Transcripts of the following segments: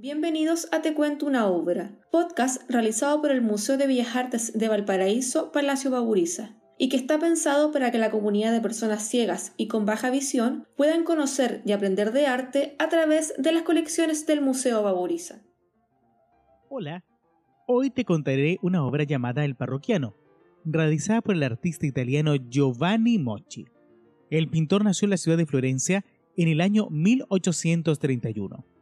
Bienvenidos a Te Cuento una Obra, podcast realizado por el Museo de Bellas Artes de Valparaíso, Palacio Baburiza, y que está pensado para que la comunidad de personas ciegas y con baja visión puedan conocer y aprender de arte a través de las colecciones del Museo Baburiza. Hola, hoy te contaré una obra llamada El Parroquiano, realizada por el artista italiano Giovanni Mochi. El pintor nació en la ciudad de Florencia en el año 1831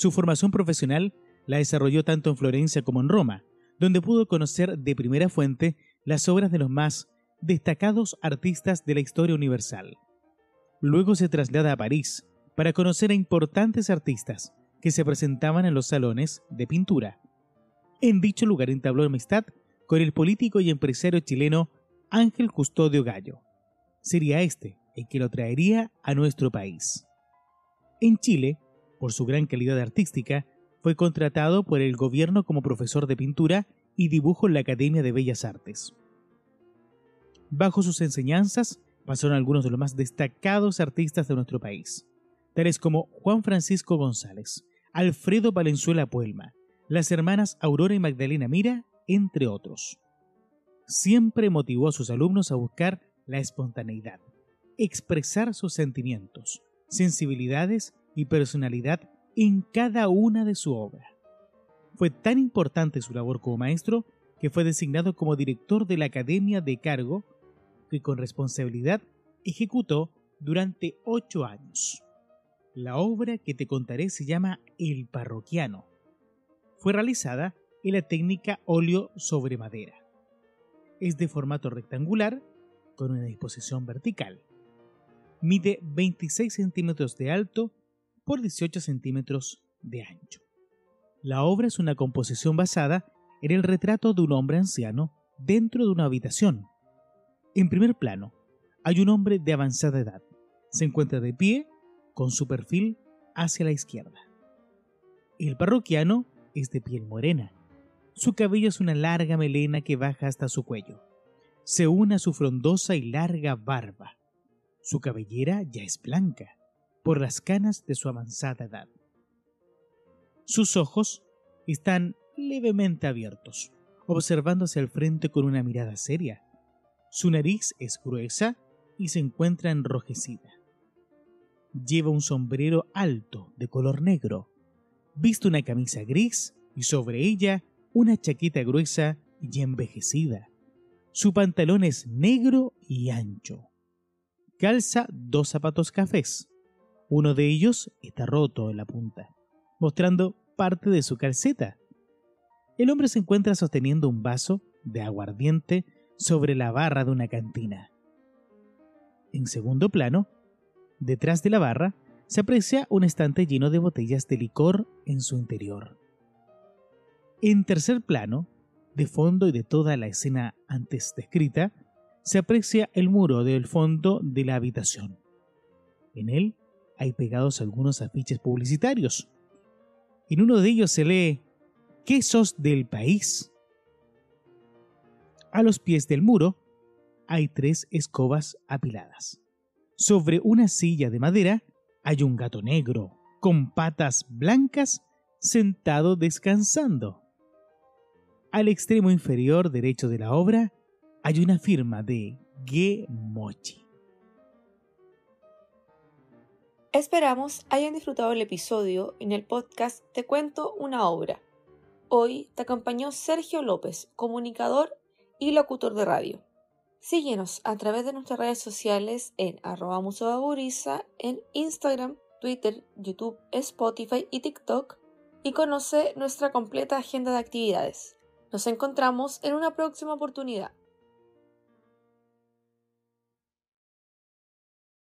su formación profesional la desarrolló tanto en Florencia como en Roma, donde pudo conocer de primera fuente las obras de los más destacados artistas de la historia universal. Luego se traslada a París para conocer a importantes artistas que se presentaban en los salones de pintura. En dicho lugar entabló amistad con el político y empresario chileno Ángel Custodio Gallo. Sería este el que lo traería a nuestro país. En Chile, por su gran calidad artística, fue contratado por el gobierno como profesor de pintura y dibujo en la Academia de Bellas Artes. Bajo sus enseñanzas pasaron algunos de los más destacados artistas de nuestro país, tales como Juan Francisco González, Alfredo Valenzuela Puelma, las hermanas Aurora y Magdalena Mira, entre otros. Siempre motivó a sus alumnos a buscar la espontaneidad, expresar sus sentimientos, sensibilidades y personalidad en cada una de su obra. Fue tan importante su labor como maestro que fue designado como director de la Academia de Cargo, que con responsabilidad ejecutó durante ocho años. La obra que te contaré se llama El Parroquiano. Fue realizada en la técnica óleo sobre madera. Es de formato rectangular con una disposición vertical. Mide 26 centímetros de alto por 18 centímetros de ancho. La obra es una composición basada en el retrato de un hombre anciano dentro de una habitación. En primer plano, hay un hombre de avanzada edad. Se encuentra de pie, con su perfil hacia la izquierda. El parroquiano es de piel morena. Su cabello es una larga melena que baja hasta su cuello. Se une a su frondosa y larga barba. Su cabellera ya es blanca por las canas de su avanzada edad. Sus ojos están levemente abiertos, observándose al frente con una mirada seria. Su nariz es gruesa y se encuentra enrojecida. Lleva un sombrero alto de color negro, viste una camisa gris y sobre ella una chaqueta gruesa y envejecida. Su pantalón es negro y ancho. Calza dos zapatos cafés uno de ellos está roto en la punta, mostrando parte de su calceta. El hombre se encuentra sosteniendo un vaso de aguardiente sobre la barra de una cantina. En segundo plano, detrás de la barra, se aprecia un estante lleno de botellas de licor en su interior. En tercer plano, de fondo y de toda la escena antes descrita, se aprecia el muro del fondo de la habitación. En él hay pegados algunos afiches publicitarios. En uno de ellos se lee Quesos del país. A los pies del muro hay tres escobas apiladas. Sobre una silla de madera hay un gato negro con patas blancas sentado descansando. Al extremo inferior derecho de la obra hay una firma de Ge Mochi. Esperamos hayan disfrutado el episodio en el podcast Te cuento una obra. Hoy te acompañó Sergio López, comunicador y locutor de radio. Síguenos a través de nuestras redes sociales en arroba en Instagram, Twitter, YouTube, Spotify y TikTok y conoce nuestra completa agenda de actividades. Nos encontramos en una próxima oportunidad.